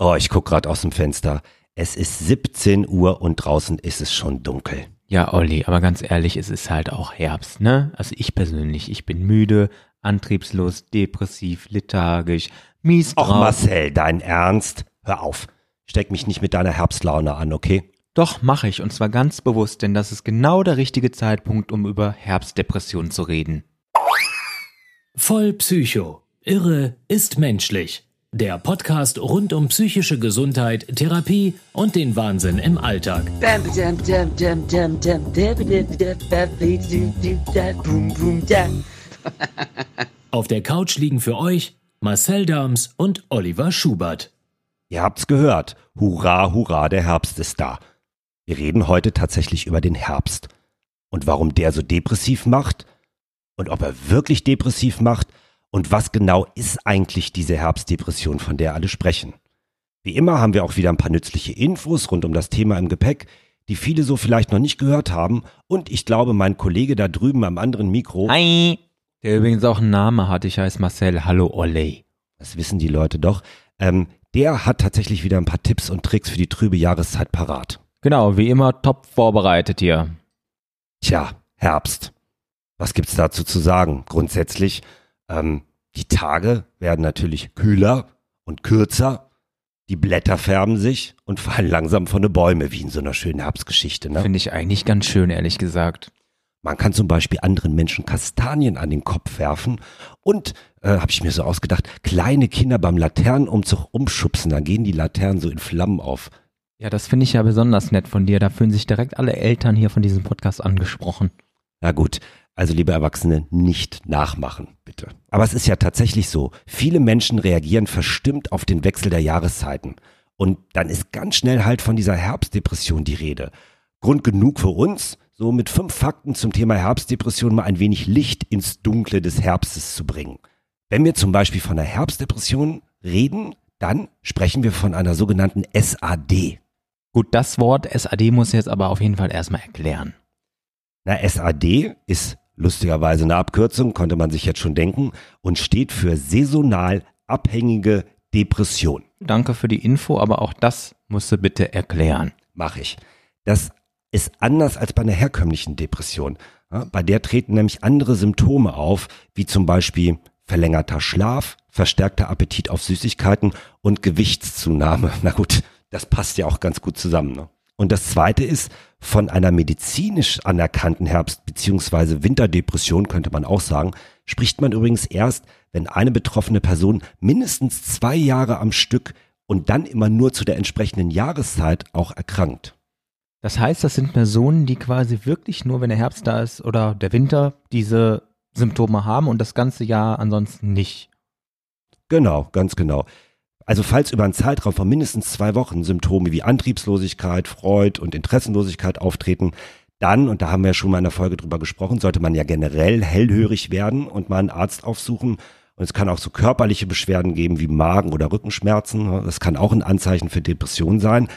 Oh, ich guck gerade aus dem Fenster. Es ist 17 Uhr und draußen ist es schon dunkel. Ja, Olli, aber ganz ehrlich, es ist halt auch Herbst, ne? Also ich persönlich, ich bin müde, antriebslos, depressiv, lethargisch, mies drauf. Och Marcel, dein Ernst? Hör auf. Steck mich nicht mit deiner Herbstlaune an, okay? Doch, mache ich, und zwar ganz bewusst, denn das ist genau der richtige Zeitpunkt, um über Herbstdepression zu reden. Voll Psycho. Irre ist menschlich. Der Podcast rund um psychische Gesundheit, Therapie und den Wahnsinn im Alltag. Auf der Couch liegen für euch Marcel Dams und Oliver Schubert. Ihr habt's gehört. Hurra, hurra, der Herbst ist da. Wir reden heute tatsächlich über den Herbst. Und warum der so depressiv macht? Und ob er wirklich depressiv macht? Und was genau ist eigentlich diese Herbstdepression, von der alle sprechen? Wie immer haben wir auch wieder ein paar nützliche Infos rund um das Thema im Gepäck, die viele so vielleicht noch nicht gehört haben. Und ich glaube, mein Kollege da drüben am anderen Mikro. Hi! Der übrigens auch einen Namen hat, ich heiße Marcel. Hallo, Olli. Das wissen die Leute doch. Ähm, der hat tatsächlich wieder ein paar Tipps und Tricks für die trübe Jahreszeit parat. Genau, wie immer top vorbereitet hier. Tja, Herbst. Was gibt's dazu zu sagen? Grundsätzlich, ähm, die Tage werden natürlich kühler und kürzer. Die Blätter färben sich und fallen langsam von den Bäumen, wie in so einer schönen Herbstgeschichte. Ne? Finde ich eigentlich ganz schön, ehrlich gesagt. Man kann zum Beispiel anderen Menschen Kastanien an den Kopf werfen und, äh, habe ich mir so ausgedacht, kleine Kinder beim Laternenumzug umschubsen, dann gehen die Laternen so in Flammen auf. Ja, das finde ich ja besonders nett von dir. Da fühlen sich direkt alle Eltern hier von diesem Podcast angesprochen. Na gut, also liebe Erwachsene, nicht nachmachen, bitte. Aber es ist ja tatsächlich so, viele Menschen reagieren verstimmt auf den Wechsel der Jahreszeiten. Und dann ist ganz schnell halt von dieser Herbstdepression die Rede. Grund genug für uns, so mit fünf Fakten zum Thema Herbstdepression mal ein wenig Licht ins Dunkle des Herbstes zu bringen. Wenn wir zum Beispiel von einer Herbstdepression reden, dann sprechen wir von einer sogenannten SAD. Gut, das Wort SAD muss ich jetzt aber auf jeden Fall erstmal erklären. Na, SAD ist lustigerweise eine Abkürzung, konnte man sich jetzt schon denken, und steht für saisonal abhängige Depression. Danke für die Info, aber auch das musst du bitte erklären. Mach ich. Das ist anders als bei einer herkömmlichen Depression. Bei der treten nämlich andere Symptome auf, wie zum Beispiel verlängerter Schlaf, verstärkter Appetit auf Süßigkeiten und Gewichtszunahme. Na gut, das passt ja auch ganz gut zusammen. Ne? Und das zweite ist, von einer medizinisch anerkannten Herbst- bzw. Winterdepression könnte man auch sagen, spricht man übrigens erst, wenn eine betroffene Person mindestens zwei Jahre am Stück und dann immer nur zu der entsprechenden Jahreszeit auch erkrankt. Das heißt, das sind Personen, die quasi wirklich nur, wenn der Herbst da ist oder der Winter, diese Symptome haben und das ganze Jahr ansonsten nicht. Genau, ganz genau. Also falls über einen Zeitraum von mindestens zwei Wochen Symptome wie Antriebslosigkeit, Freud und Interessenlosigkeit auftreten, dann, und da haben wir ja schon mal in der Folge drüber gesprochen, sollte man ja generell hellhörig werden und mal einen Arzt aufsuchen. Und es kann auch so körperliche Beschwerden geben wie Magen- oder Rückenschmerzen. Das kann auch ein Anzeichen für Depression sein.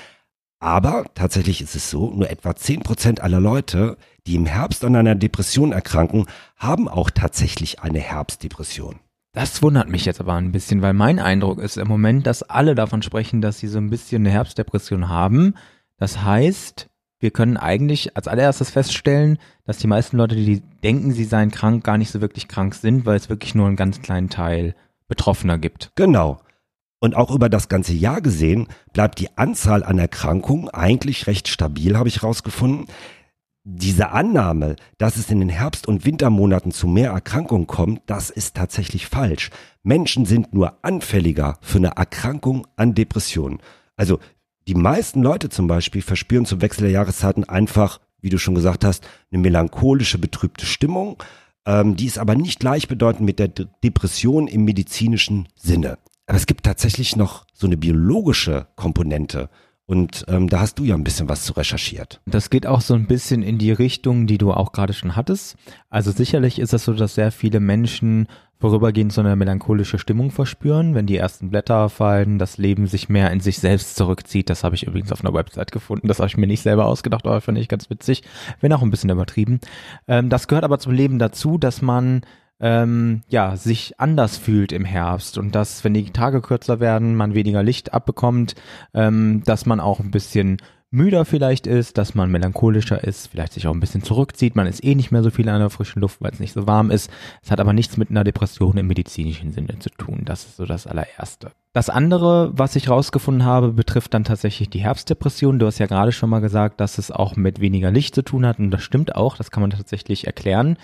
Aber tatsächlich ist es so, nur etwa zehn Prozent aller Leute, die im Herbst an einer Depression erkranken, haben auch tatsächlich eine Herbstdepression. Das wundert mich jetzt aber ein bisschen, weil mein Eindruck ist im Moment, dass alle davon sprechen, dass sie so ein bisschen eine Herbstdepression haben. Das heißt, wir können eigentlich als allererstes feststellen, dass die meisten Leute, die denken, sie seien krank, gar nicht so wirklich krank sind, weil es wirklich nur einen ganz kleinen Teil Betroffener gibt. Genau. Und auch über das ganze Jahr gesehen bleibt die Anzahl an Erkrankungen eigentlich recht stabil, habe ich herausgefunden diese Annahme, dass es in den Herbst- und Wintermonaten zu mehr Erkrankungen kommt, das ist tatsächlich falsch. Menschen sind nur anfälliger für eine Erkrankung an Depressionen. Also die meisten Leute zum Beispiel verspüren zum Wechsel der Jahreszeiten einfach, wie du schon gesagt hast, eine melancholische, betrübte Stimmung. Ähm, die ist aber nicht gleichbedeutend mit der D Depression im medizinischen Sinne. Aber es gibt tatsächlich noch so eine biologische Komponente. Und ähm, da hast du ja ein bisschen was zu recherchiert. Das geht auch so ein bisschen in die Richtung, die du auch gerade schon hattest. Also sicherlich ist es so, dass sehr viele Menschen vorübergehend so eine melancholische Stimmung verspüren, wenn die ersten Blätter fallen, das Leben sich mehr in sich selbst zurückzieht. Das habe ich übrigens auf einer Website gefunden. Das habe ich mir nicht selber ausgedacht, aber finde ich ganz witzig. Wenn auch ein bisschen übertrieben. Ähm, das gehört aber zum Leben dazu, dass man ähm, ja, sich anders fühlt im Herbst und dass, wenn die Tage kürzer werden, man weniger Licht abbekommt, ähm, dass man auch ein bisschen müder vielleicht ist, dass man melancholischer ist, vielleicht sich auch ein bisschen zurückzieht. Man ist eh nicht mehr so viel an der frischen Luft, weil es nicht so warm ist. Es hat aber nichts mit einer Depression im medizinischen Sinne zu tun. Das ist so das allererste. Das andere, was ich rausgefunden habe, betrifft dann tatsächlich die Herbstdepression. Du hast ja gerade schon mal gesagt, dass es auch mit weniger Licht zu tun hat und das stimmt auch. Das kann man tatsächlich erklären.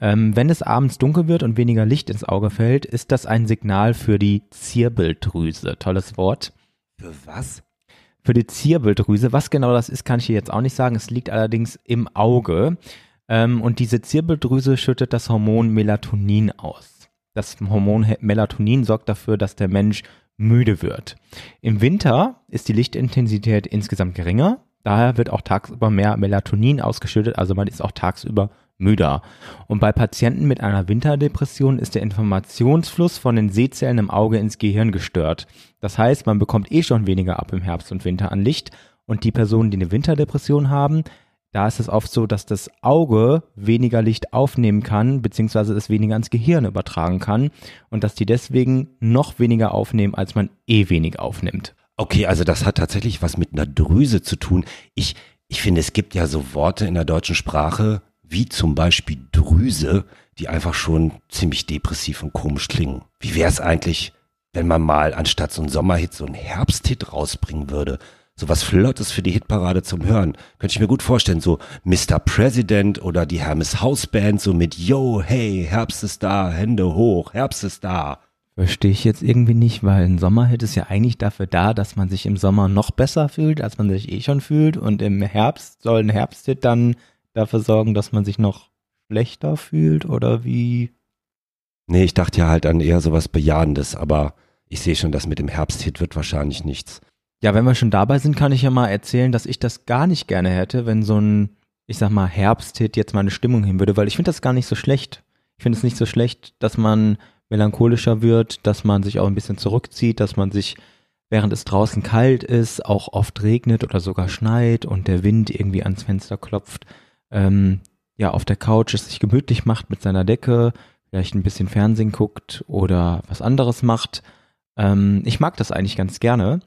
Ähm, wenn es abends dunkel wird und weniger Licht ins Auge fällt, ist das ein Signal für die Zirbeldrüse. Tolles Wort. Für was? Für die Zirbeldrüse. Was genau das ist, kann ich hier jetzt auch nicht sagen. Es liegt allerdings im Auge. Ähm, und diese Zirbeldrüse schüttet das Hormon Melatonin aus. Das Hormon Melatonin sorgt dafür, dass der Mensch müde wird. Im Winter ist die Lichtintensität insgesamt geringer. Daher wird auch tagsüber mehr Melatonin ausgeschüttet, also man ist auch tagsüber müder. Und bei Patienten mit einer Winterdepression ist der Informationsfluss von den Sehzellen im Auge ins Gehirn gestört. Das heißt, man bekommt eh schon weniger ab im Herbst und Winter an Licht. Und die Personen, die eine Winterdepression haben, da ist es oft so, dass das Auge weniger Licht aufnehmen kann, beziehungsweise es weniger ans Gehirn übertragen kann und dass die deswegen noch weniger aufnehmen, als man eh wenig aufnimmt. Okay, also das hat tatsächlich was mit einer Drüse zu tun. Ich, ich finde, es gibt ja so Worte in der deutschen Sprache, wie zum Beispiel Drüse, die einfach schon ziemlich depressiv und komisch klingen. Wie wäre es eigentlich, wenn man mal anstatt so ein Sommerhit so ein Herbsthit rausbringen würde? So was Flottes für die Hitparade zum Hören. Könnte ich mir gut vorstellen, so Mr. President oder die Hermes Hausband, so mit Yo, hey, Herbst ist da, Hände hoch, Herbst ist da. Verstehe ich jetzt irgendwie nicht, weil ein Sommerhit ist ja eigentlich dafür da, dass man sich im Sommer noch besser fühlt, als man sich eh schon fühlt. Und im Herbst soll ein Herbsthit dann dafür sorgen, dass man sich noch schlechter fühlt oder wie? Nee, ich dachte ja halt an eher sowas Bejahendes, aber ich sehe schon, dass mit dem Herbsthit wird wahrscheinlich nichts. Ja, wenn wir schon dabei sind, kann ich ja mal erzählen, dass ich das gar nicht gerne hätte, wenn so ein, ich sag mal, Herbsthit jetzt meine Stimmung hin würde, weil ich finde das gar nicht so schlecht. Ich finde es nicht so schlecht, dass man melancholischer wird, dass man sich auch ein bisschen zurückzieht, dass man sich, während es draußen kalt ist, auch oft regnet oder sogar schneit und der Wind irgendwie ans Fenster klopft, ähm, ja auf der Couch es sich gemütlich macht mit seiner Decke, vielleicht ein bisschen Fernsehen guckt oder was anderes macht. Ähm, ich mag das eigentlich ganz gerne.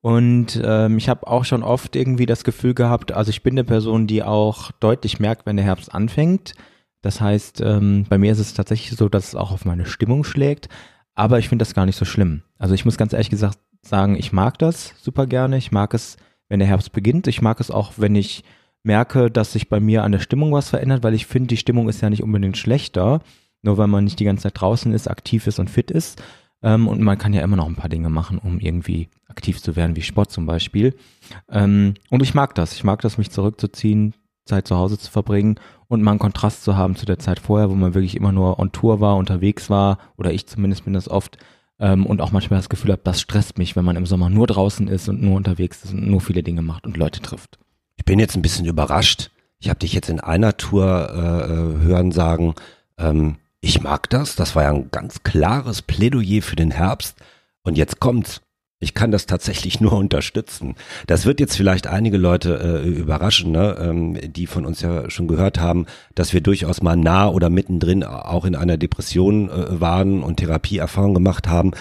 Und ähm, ich habe auch schon oft irgendwie das Gefühl gehabt, also ich bin eine Person, die auch deutlich merkt, wenn der Herbst anfängt. Das heißt, ähm, bei mir ist es tatsächlich so, dass es auch auf meine Stimmung schlägt. Aber ich finde das gar nicht so schlimm. Also ich muss ganz ehrlich gesagt sagen, ich mag das super gerne. Ich mag es, wenn der Herbst beginnt. Ich mag es auch, wenn ich merke, dass sich bei mir an der Stimmung was verändert, weil ich finde, die Stimmung ist ja nicht unbedingt schlechter, nur weil man nicht die ganze Zeit draußen ist, aktiv ist und fit ist. Ähm, und man kann ja immer noch ein paar Dinge machen, um irgendwie aktiv zu werden, wie Sport zum Beispiel. Ähm, und ich mag das. Ich mag das, mich zurückzuziehen, Zeit zu Hause zu verbringen und mal einen Kontrast zu haben zu der Zeit vorher, wo man wirklich immer nur on Tour war, unterwegs war, oder ich zumindest bin das oft, ähm, und auch manchmal das Gefühl habe, das stresst mich, wenn man im Sommer nur draußen ist und nur unterwegs ist und nur viele Dinge macht und Leute trifft. Ich bin jetzt ein bisschen überrascht. Ich habe dich jetzt in einer Tour äh, äh, hören sagen, ähm, ich mag das. Das war ja ein ganz klares Plädoyer für den Herbst. Und jetzt kommt's. Ich kann das tatsächlich nur unterstützen. Das wird jetzt vielleicht einige Leute äh, überraschen, ne? ähm, die von uns ja schon gehört haben, dass wir durchaus mal nah oder mittendrin auch in einer Depression äh, waren und Therapieerfahrung gemacht haben.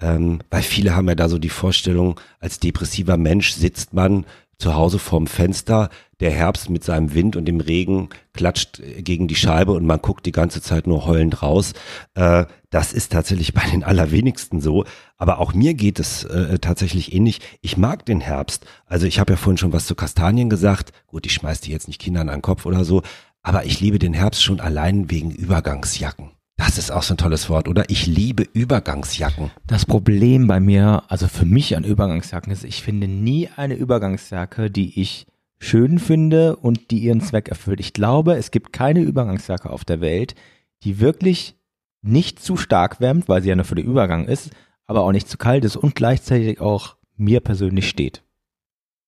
Ähm, weil viele haben ja da so die Vorstellung, als depressiver Mensch sitzt man zu Hause vorm Fenster, der Herbst mit seinem Wind und dem Regen klatscht gegen die Scheibe und man guckt die ganze Zeit nur heulend raus. Äh, das ist tatsächlich bei den allerwenigsten so. Aber auch mir geht es äh, tatsächlich ähnlich. Ich mag den Herbst. Also ich habe ja vorhin schon was zu Kastanien gesagt. Gut, ich schmeiß die jetzt nicht Kindern an den Kopf oder so. Aber ich liebe den Herbst schon allein wegen Übergangsjacken. Das ist auch so ein tolles Wort, oder? Ich liebe Übergangsjacken. Das Problem bei mir, also für mich an Übergangsjacken ist, ich finde nie eine Übergangsjacke, die ich schön finde und die ihren Zweck erfüllt. Ich glaube, es gibt keine Übergangsjacke auf der Welt, die wirklich nicht zu stark wärmt, weil sie ja nur für den Übergang ist, aber auch nicht zu kalt ist und gleichzeitig auch mir persönlich steht.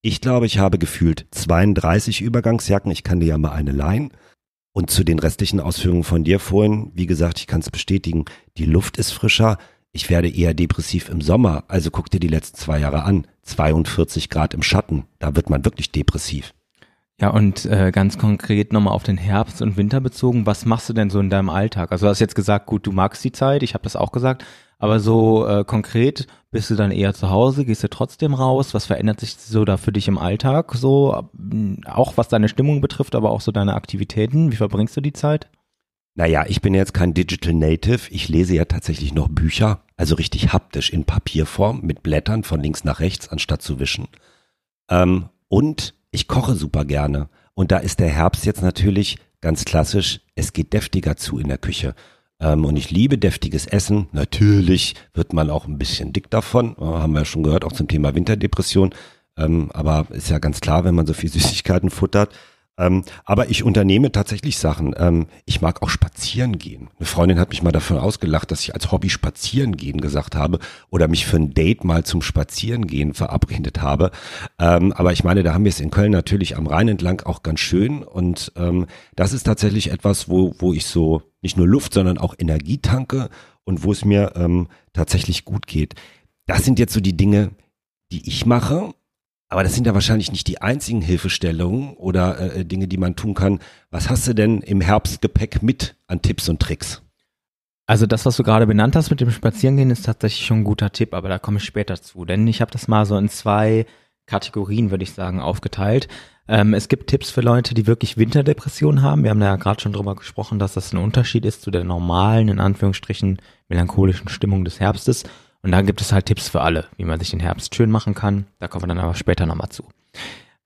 Ich glaube, ich habe gefühlt 32 Übergangsjacken. Ich kann dir ja mal eine leihen. Und zu den restlichen Ausführungen von dir vorhin, wie gesagt, ich kann es bestätigen, die Luft ist frischer. Ich werde eher depressiv im Sommer, also guck dir die letzten zwei Jahre an. 42 Grad im Schatten, da wird man wirklich depressiv. Ja, und äh, ganz konkret nochmal auf den Herbst und Winter bezogen, was machst du denn so in deinem Alltag? Also du hast jetzt gesagt, gut, du magst die Zeit, ich habe das auch gesagt, aber so äh, konkret bist du dann eher zu Hause, gehst du trotzdem raus? Was verändert sich so da für dich im Alltag? So auch was deine Stimmung betrifft, aber auch so deine Aktivitäten. Wie verbringst du die Zeit? Naja, ich bin jetzt kein Digital Native. Ich lese ja tatsächlich noch Bücher, also richtig haptisch in Papierform mit Blättern von links nach rechts, anstatt zu wischen. Ähm, und ich koche super gerne. Und da ist der Herbst jetzt natürlich ganz klassisch, es geht deftiger zu in der Küche. Ähm, und ich liebe deftiges Essen. Natürlich wird man auch ein bisschen dick davon, haben wir ja schon gehört, auch zum Thema Winterdepression. Ähm, aber ist ja ganz klar, wenn man so viel Süßigkeiten futtert, ähm, aber ich unternehme tatsächlich Sachen. Ähm, ich mag auch spazieren gehen. Eine Freundin hat mich mal davon ausgelacht, dass ich als Hobby spazieren gehen gesagt habe oder mich für ein Date mal zum Spazieren gehen verabredet habe. Ähm, aber ich meine, da haben wir es in Köln natürlich am Rhein entlang auch ganz schön. Und ähm, das ist tatsächlich etwas, wo, wo ich so nicht nur Luft, sondern auch Energie tanke und wo es mir ähm, tatsächlich gut geht. Das sind jetzt so die Dinge, die ich mache. Aber das sind ja wahrscheinlich nicht die einzigen Hilfestellungen oder äh, äh, Dinge, die man tun kann. Was hast du denn im Herbstgepäck mit an Tipps und Tricks? Also das, was du gerade benannt hast mit dem Spazierengehen, ist tatsächlich schon ein guter Tipp, aber da komme ich später zu. Denn ich habe das mal so in zwei Kategorien, würde ich sagen, aufgeteilt. Ähm, es gibt Tipps für Leute, die wirklich Winterdepressionen haben. Wir haben da ja gerade schon drüber gesprochen, dass das ein Unterschied ist zu der normalen, in Anführungsstrichen, melancholischen Stimmung des Herbstes. Und da gibt es halt Tipps für alle, wie man sich den Herbst schön machen kann. Da kommen wir dann aber später nochmal zu.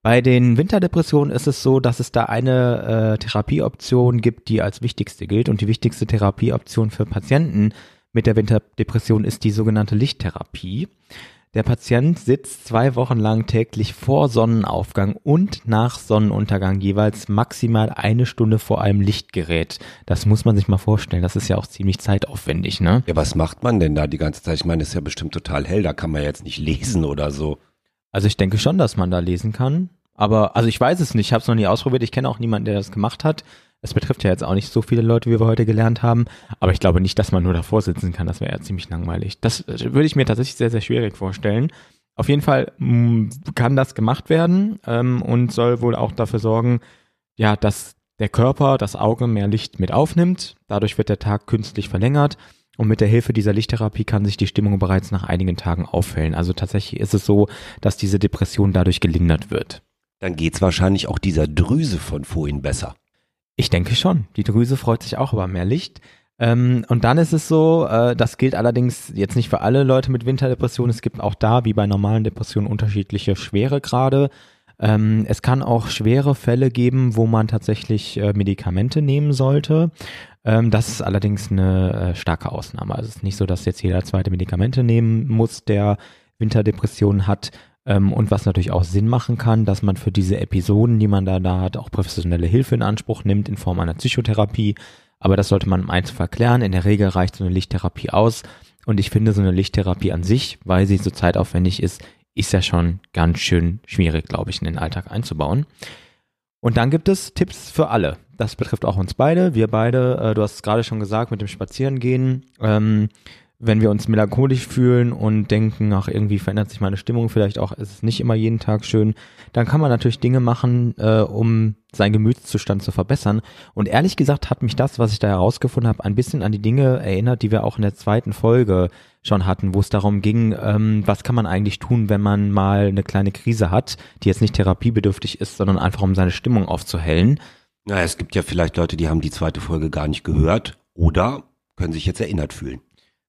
Bei den Winterdepressionen ist es so, dass es da eine äh, Therapieoption gibt, die als wichtigste gilt. Und die wichtigste Therapieoption für Patienten mit der Winterdepression ist die sogenannte Lichttherapie. Der Patient sitzt zwei Wochen lang täglich vor Sonnenaufgang und nach Sonnenuntergang jeweils maximal eine Stunde vor einem Lichtgerät. Das muss man sich mal vorstellen. Das ist ja auch ziemlich zeitaufwendig, ne? Ja, was macht man denn da die ganze Zeit? Ich meine, es ist ja bestimmt total hell. Da kann man jetzt nicht lesen oder so. Also ich denke schon, dass man da lesen kann. Aber, also ich weiß es nicht. Ich habe es noch nie ausprobiert. Ich kenne auch niemanden, der das gemacht hat. Es betrifft ja jetzt auch nicht so viele Leute, wie wir heute gelernt haben, aber ich glaube nicht, dass man nur davor sitzen kann. Das wäre ja ziemlich langweilig. Das äh, würde ich mir tatsächlich sehr, sehr schwierig vorstellen. Auf jeden Fall mm, kann das gemacht werden ähm, und soll wohl auch dafür sorgen, ja, dass der Körper, das Auge mehr Licht mit aufnimmt. Dadurch wird der Tag künstlich verlängert. Und mit der Hilfe dieser Lichttherapie kann sich die Stimmung bereits nach einigen Tagen auffällen. Also tatsächlich ist es so, dass diese Depression dadurch gelindert wird. Dann geht's wahrscheinlich auch dieser Drüse von vorhin besser. Ich denke schon. Die Drüse freut sich auch über mehr Licht. Ähm, und dann ist es so, äh, das gilt allerdings jetzt nicht für alle Leute mit Winterdepressionen. Es gibt auch da, wie bei normalen Depressionen, unterschiedliche Schweregrade. Ähm, es kann auch schwere Fälle geben, wo man tatsächlich äh, Medikamente nehmen sollte. Ähm, das ist allerdings eine äh, starke Ausnahme. Also es ist nicht so, dass jetzt jeder zweite Medikamente nehmen muss, der Winterdepressionen hat. Ähm, und was natürlich auch Sinn machen kann, dass man für diese Episoden, die man da, da hat, auch professionelle Hilfe in Anspruch nimmt in Form einer Psychotherapie. Aber das sollte man im Einzelfall klären. In der Regel reicht so eine Lichttherapie aus. Und ich finde so eine Lichttherapie an sich, weil sie so zeitaufwendig ist, ist ja schon ganz schön schwierig, glaube ich, in den Alltag einzubauen. Und dann gibt es Tipps für alle. Das betrifft auch uns beide. Wir beide, äh, du hast es gerade schon gesagt, mit dem Spazierengehen. Ähm, wenn wir uns melancholisch fühlen und denken, ach, irgendwie verändert sich meine Stimmung, vielleicht auch ist es nicht immer jeden Tag schön, dann kann man natürlich Dinge machen, äh, um seinen Gemütszustand zu verbessern. Und ehrlich gesagt hat mich das, was ich da herausgefunden habe, ein bisschen an die Dinge erinnert, die wir auch in der zweiten Folge schon hatten, wo es darum ging, ähm, was kann man eigentlich tun, wenn man mal eine kleine Krise hat, die jetzt nicht therapiebedürftig ist, sondern einfach um seine Stimmung aufzuhellen. Na, es gibt ja vielleicht Leute, die haben die zweite Folge gar nicht gehört oder können sich jetzt erinnert fühlen.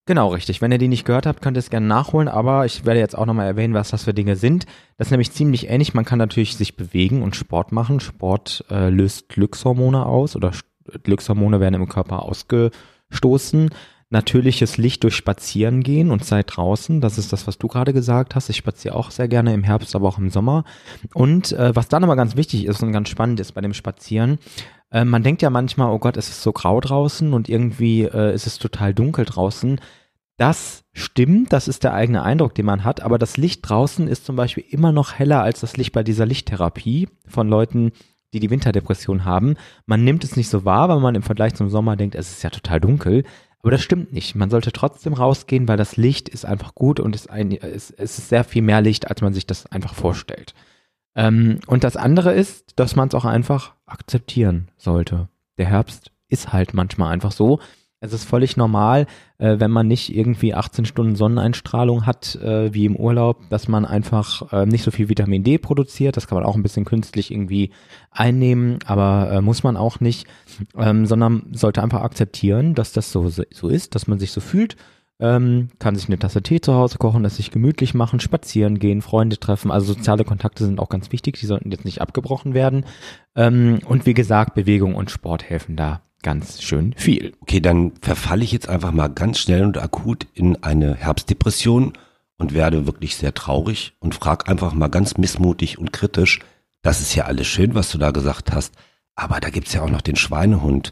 Genau, richtig. Wenn ihr die nicht gehört habt, könnt ihr es gerne nachholen, aber ich werde jetzt auch nochmal erwähnen, was das für Dinge sind. Das ist nämlich ziemlich ähnlich. Man kann natürlich sich bewegen und Sport machen. Sport äh, löst Glückshormone aus oder Glückshormone werden im Körper ausgestoßen. Natürliches Licht durch Spazieren gehen und Zeit draußen. Das ist das, was du gerade gesagt hast. Ich spaziere auch sehr gerne im Herbst, aber auch im Sommer. Und äh, was dann aber ganz wichtig ist und ganz spannend ist bei dem Spazieren, äh, man denkt ja manchmal, oh Gott, es ist so grau draußen und irgendwie äh, ist es total dunkel draußen. Das stimmt, das ist der eigene Eindruck, den man hat, aber das Licht draußen ist zum Beispiel immer noch heller als das Licht bei dieser Lichttherapie von Leuten, die die Winterdepression haben. Man nimmt es nicht so wahr, weil man im Vergleich zum Sommer denkt, es ist ja total dunkel. Aber das stimmt nicht. Man sollte trotzdem rausgehen, weil das Licht ist einfach gut und ist ein, es, ist sehr viel mehr Licht, als man sich das einfach vorstellt. Ähm, und das andere ist, dass man es auch einfach akzeptieren sollte. Der Herbst ist halt manchmal einfach so. Es ist völlig normal, äh, wenn man nicht irgendwie 18 Stunden Sonneneinstrahlung hat, äh, wie im Urlaub, dass man einfach äh, nicht so viel Vitamin D produziert. Das kann man auch ein bisschen künstlich irgendwie einnehmen, aber äh, muss man auch nicht, ähm, sondern sollte einfach akzeptieren, dass das so, so ist, dass man sich so fühlt. Ähm, kann sich eine Tasse Tee zu Hause kochen, das sich gemütlich machen, spazieren gehen, Freunde treffen. Also soziale Kontakte sind auch ganz wichtig, die sollten jetzt nicht abgebrochen werden. Ähm, und wie gesagt, Bewegung und Sport helfen da ganz schön viel. Okay, dann verfalle ich jetzt einfach mal ganz schnell und akut in eine Herbstdepression und werde wirklich sehr traurig und frage einfach mal ganz missmutig und kritisch, das ist ja alles schön, was du da gesagt hast, aber da gibt's ja auch noch den Schweinehund.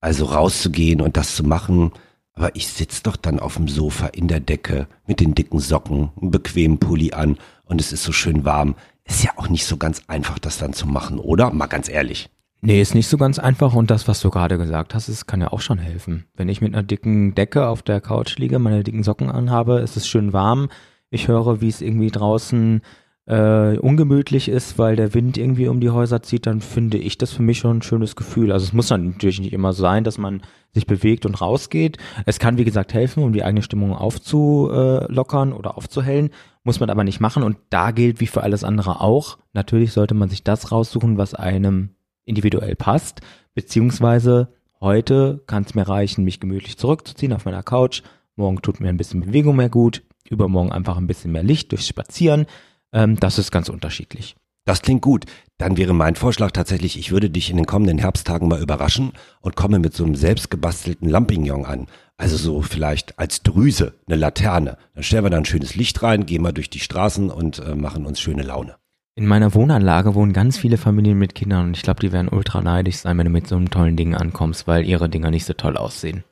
Also rauszugehen und das zu machen, aber ich sitz doch dann auf dem Sofa in der Decke mit den dicken Socken, einem bequemen Pulli an und es ist so schön warm. Ist ja auch nicht so ganz einfach, das dann zu machen, oder? Mal ganz ehrlich. Nee, ist nicht so ganz einfach und das, was du gerade gesagt hast, es kann ja auch schon helfen. Wenn ich mit einer dicken Decke auf der Couch liege, meine dicken Socken anhabe, ist es schön warm. Ich höre, wie es irgendwie draußen äh, ungemütlich ist, weil der Wind irgendwie um die Häuser zieht, dann finde ich das für mich schon ein schönes Gefühl. Also es muss dann natürlich nicht immer sein, dass man sich bewegt und rausgeht. Es kann, wie gesagt, helfen, um die eigene Stimmung aufzulockern oder aufzuhellen. Muss man aber nicht machen. Und da gilt wie für alles andere auch. Natürlich sollte man sich das raussuchen, was einem individuell passt, beziehungsweise heute kann es mir reichen, mich gemütlich zurückzuziehen auf meiner Couch. Morgen tut mir ein bisschen Bewegung mehr gut, übermorgen einfach ein bisschen mehr Licht durchs Spazieren. Ähm, das ist ganz unterschiedlich. Das klingt gut. Dann wäre mein Vorschlag tatsächlich, ich würde dich in den kommenden Herbsttagen mal überraschen und komme mit so einem selbstgebastelten Lampignon an. Also so vielleicht als Drüse, eine Laterne. Dann stellen wir da ein schönes Licht rein, gehen mal durch die Straßen und äh, machen uns schöne Laune. In meiner Wohnanlage wohnen ganz viele Familien mit Kindern und ich glaube, die werden ultra neidisch sein, wenn du mit so einem tollen Ding ankommst, weil ihre Dinger nicht so toll aussehen.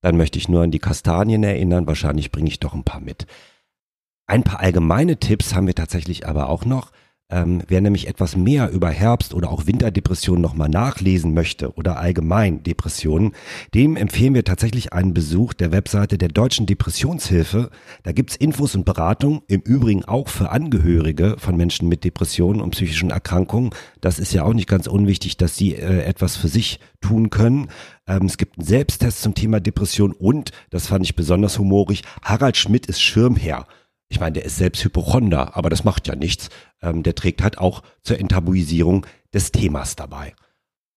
Dann möchte ich nur an die Kastanien erinnern, wahrscheinlich bringe ich doch ein paar mit. Ein paar allgemeine Tipps haben wir tatsächlich aber auch noch. Ähm, wer nämlich etwas mehr über Herbst- oder auch Winterdepressionen nochmal nachlesen möchte oder allgemein Depressionen, dem empfehlen wir tatsächlich einen Besuch der Webseite der Deutschen Depressionshilfe. Da gibt's Infos und Beratung, im Übrigen auch für Angehörige von Menschen mit Depressionen und psychischen Erkrankungen. Das ist ja auch nicht ganz unwichtig, dass sie äh, etwas für sich tun können. Ähm, es gibt einen Selbsttest zum Thema Depression und, das fand ich besonders humorig, Harald Schmidt ist Schirmherr ich meine, der ist selbst Hypochonder, aber das macht ja nichts. Ähm, der trägt halt auch zur Enttabuisierung des Themas dabei.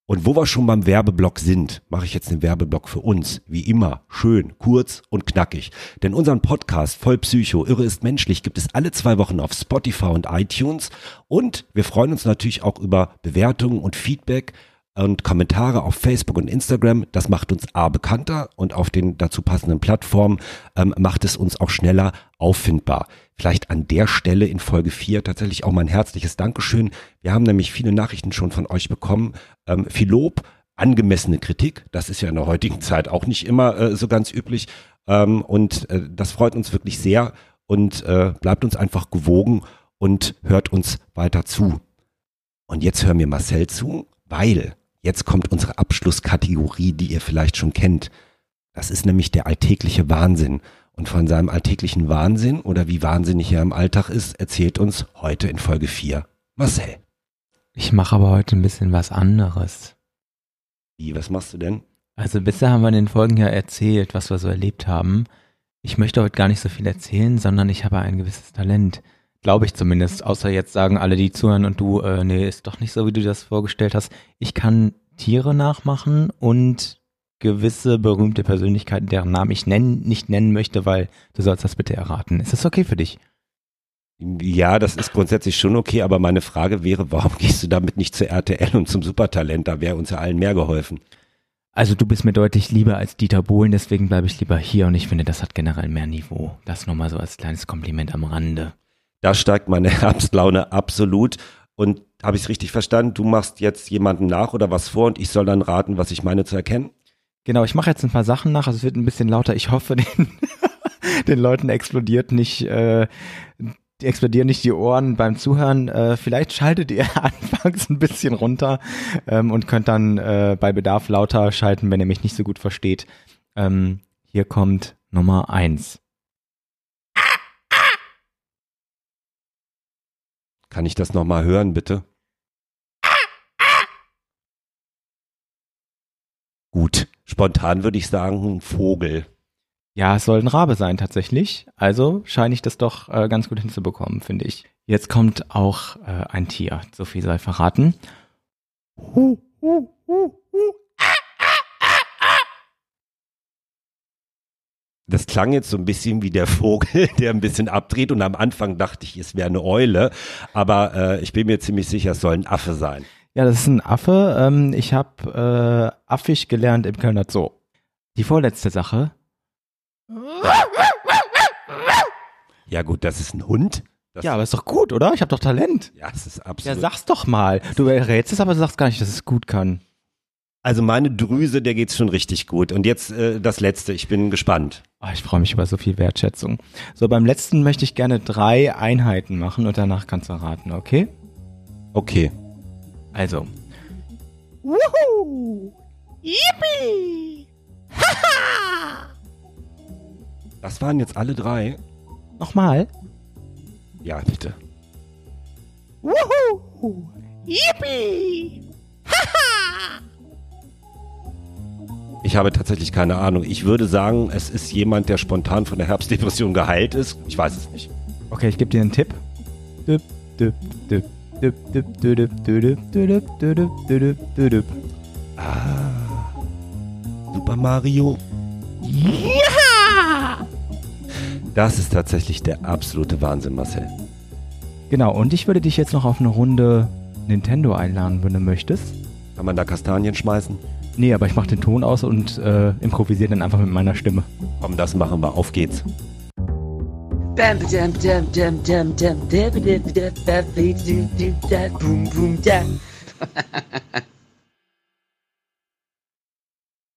Und wo wir schon beim Werbeblock sind, mache ich jetzt den Werbeblock für uns. Wie immer, schön, kurz und knackig. Denn unseren Podcast Voll Psycho, Irre ist menschlich gibt es alle zwei Wochen auf Spotify und iTunes. Und wir freuen uns natürlich auch über Bewertungen und Feedback und Kommentare auf Facebook und Instagram. Das macht uns A bekannter und auf den dazu passenden Plattformen ähm, macht es uns auch schneller auffindbar. Vielleicht an der Stelle in Folge 4 tatsächlich auch mal ein herzliches Dankeschön. Wir haben nämlich viele Nachrichten schon von euch bekommen. Ähm, viel Lob, angemessene Kritik. Das ist ja in der heutigen Zeit auch nicht immer äh, so ganz üblich. Ähm, und äh, das freut uns wirklich sehr und äh, bleibt uns einfach gewogen und hört uns weiter zu. Und jetzt hören wir Marcel zu, weil Jetzt kommt unsere Abschlusskategorie, die ihr vielleicht schon kennt. Das ist nämlich der alltägliche Wahnsinn. Und von seinem alltäglichen Wahnsinn oder wie wahnsinnig er im Alltag ist, erzählt uns heute in Folge 4 Marcel. Ich mache aber heute ein bisschen was anderes. Wie, was machst du denn? Also bisher haben wir in den Folgen ja erzählt, was wir so erlebt haben. Ich möchte heute gar nicht so viel erzählen, sondern ich habe ein gewisses Talent. Glaube ich zumindest. Außer jetzt sagen alle, die zuhören und du, äh, nee, ist doch nicht so, wie du das vorgestellt hast. Ich kann Tiere nachmachen und gewisse berühmte Persönlichkeiten, deren Namen ich nennen, nicht nennen möchte, weil du sollst das bitte erraten. Ist das okay für dich? Ja, das ist grundsätzlich schon okay, aber meine Frage wäre, warum gehst du damit nicht zu RTL und zum Supertalent? Da wäre uns ja allen mehr geholfen. Also du bist mir deutlich lieber als Dieter Bohlen, deswegen bleibe ich lieber hier und ich finde, das hat generell mehr Niveau. Das nur mal so als kleines Kompliment am Rande. Da steigt meine Herbstlaune absolut. Und habe ich es richtig verstanden? Du machst jetzt jemanden nach oder was vor und ich soll dann raten, was ich meine zu erkennen? Genau, ich mache jetzt ein paar Sachen nach. Also es wird ein bisschen lauter. Ich hoffe, den, den Leuten explodiert nicht, äh, die explodieren nicht die Ohren beim Zuhören. Äh, vielleicht schaltet ihr anfangs ein bisschen runter ähm, und könnt dann äh, bei Bedarf lauter schalten, wenn ihr mich nicht so gut versteht. Ähm, hier kommt Nummer eins. Kann ich das nochmal hören, bitte? Gut, spontan würde ich sagen, ein Vogel. Ja, es soll ein Rabe sein tatsächlich. Also scheine ich das doch äh, ganz gut hinzubekommen, finde ich. Jetzt kommt auch äh, ein Tier. So viel sei verraten. Hu, hu, hu, Das klang jetzt so ein bisschen wie der Vogel, der ein bisschen abdreht und am Anfang dachte ich, es wäre eine Eule, aber äh, ich bin mir ziemlich sicher, es soll ein Affe sein. Ja, das ist ein Affe. Ähm, ich habe äh, affig gelernt im Kölner Zoo. Die vorletzte Sache. Ja gut, das ist ein Hund. Das ja, aber ist doch gut, oder? Ich habe doch Talent. ja, es ist Ja, absolut. sag's doch mal. Du errätst es, aber du sagst gar nicht, dass es gut kann. Also meine Drüse, der geht's schon richtig gut. Und jetzt äh, das letzte, ich bin gespannt. Oh, ich freue mich über so viel Wertschätzung. So, beim letzten möchte ich gerne drei Einheiten machen und danach kannst du raten, okay? Okay. Also. Das waren jetzt alle drei. Nochmal. Ja, bitte. Ich habe tatsächlich keine Ahnung. Ich würde sagen, es ist jemand, der spontan von der Herbstdepression geheilt ist. Ich weiß es nicht. Okay, ich gebe dir einen Tipp. Düpp, düpp, düpp. Düb, düb, düb, düb, düb, düb, düb, düb, Ah, Super Mario. Ja! Das ist tatsächlich der absolute Wahnsinn, Marcel. Genau, und ich würde dich jetzt noch auf eine Runde Nintendo einladen, wenn du möchtest. Kann man da Kastanien schmeißen? Nee, aber ich mache den Ton aus und äh, improvisiere dann einfach mit meiner Stimme. Komm, das machen wir. Auf geht's.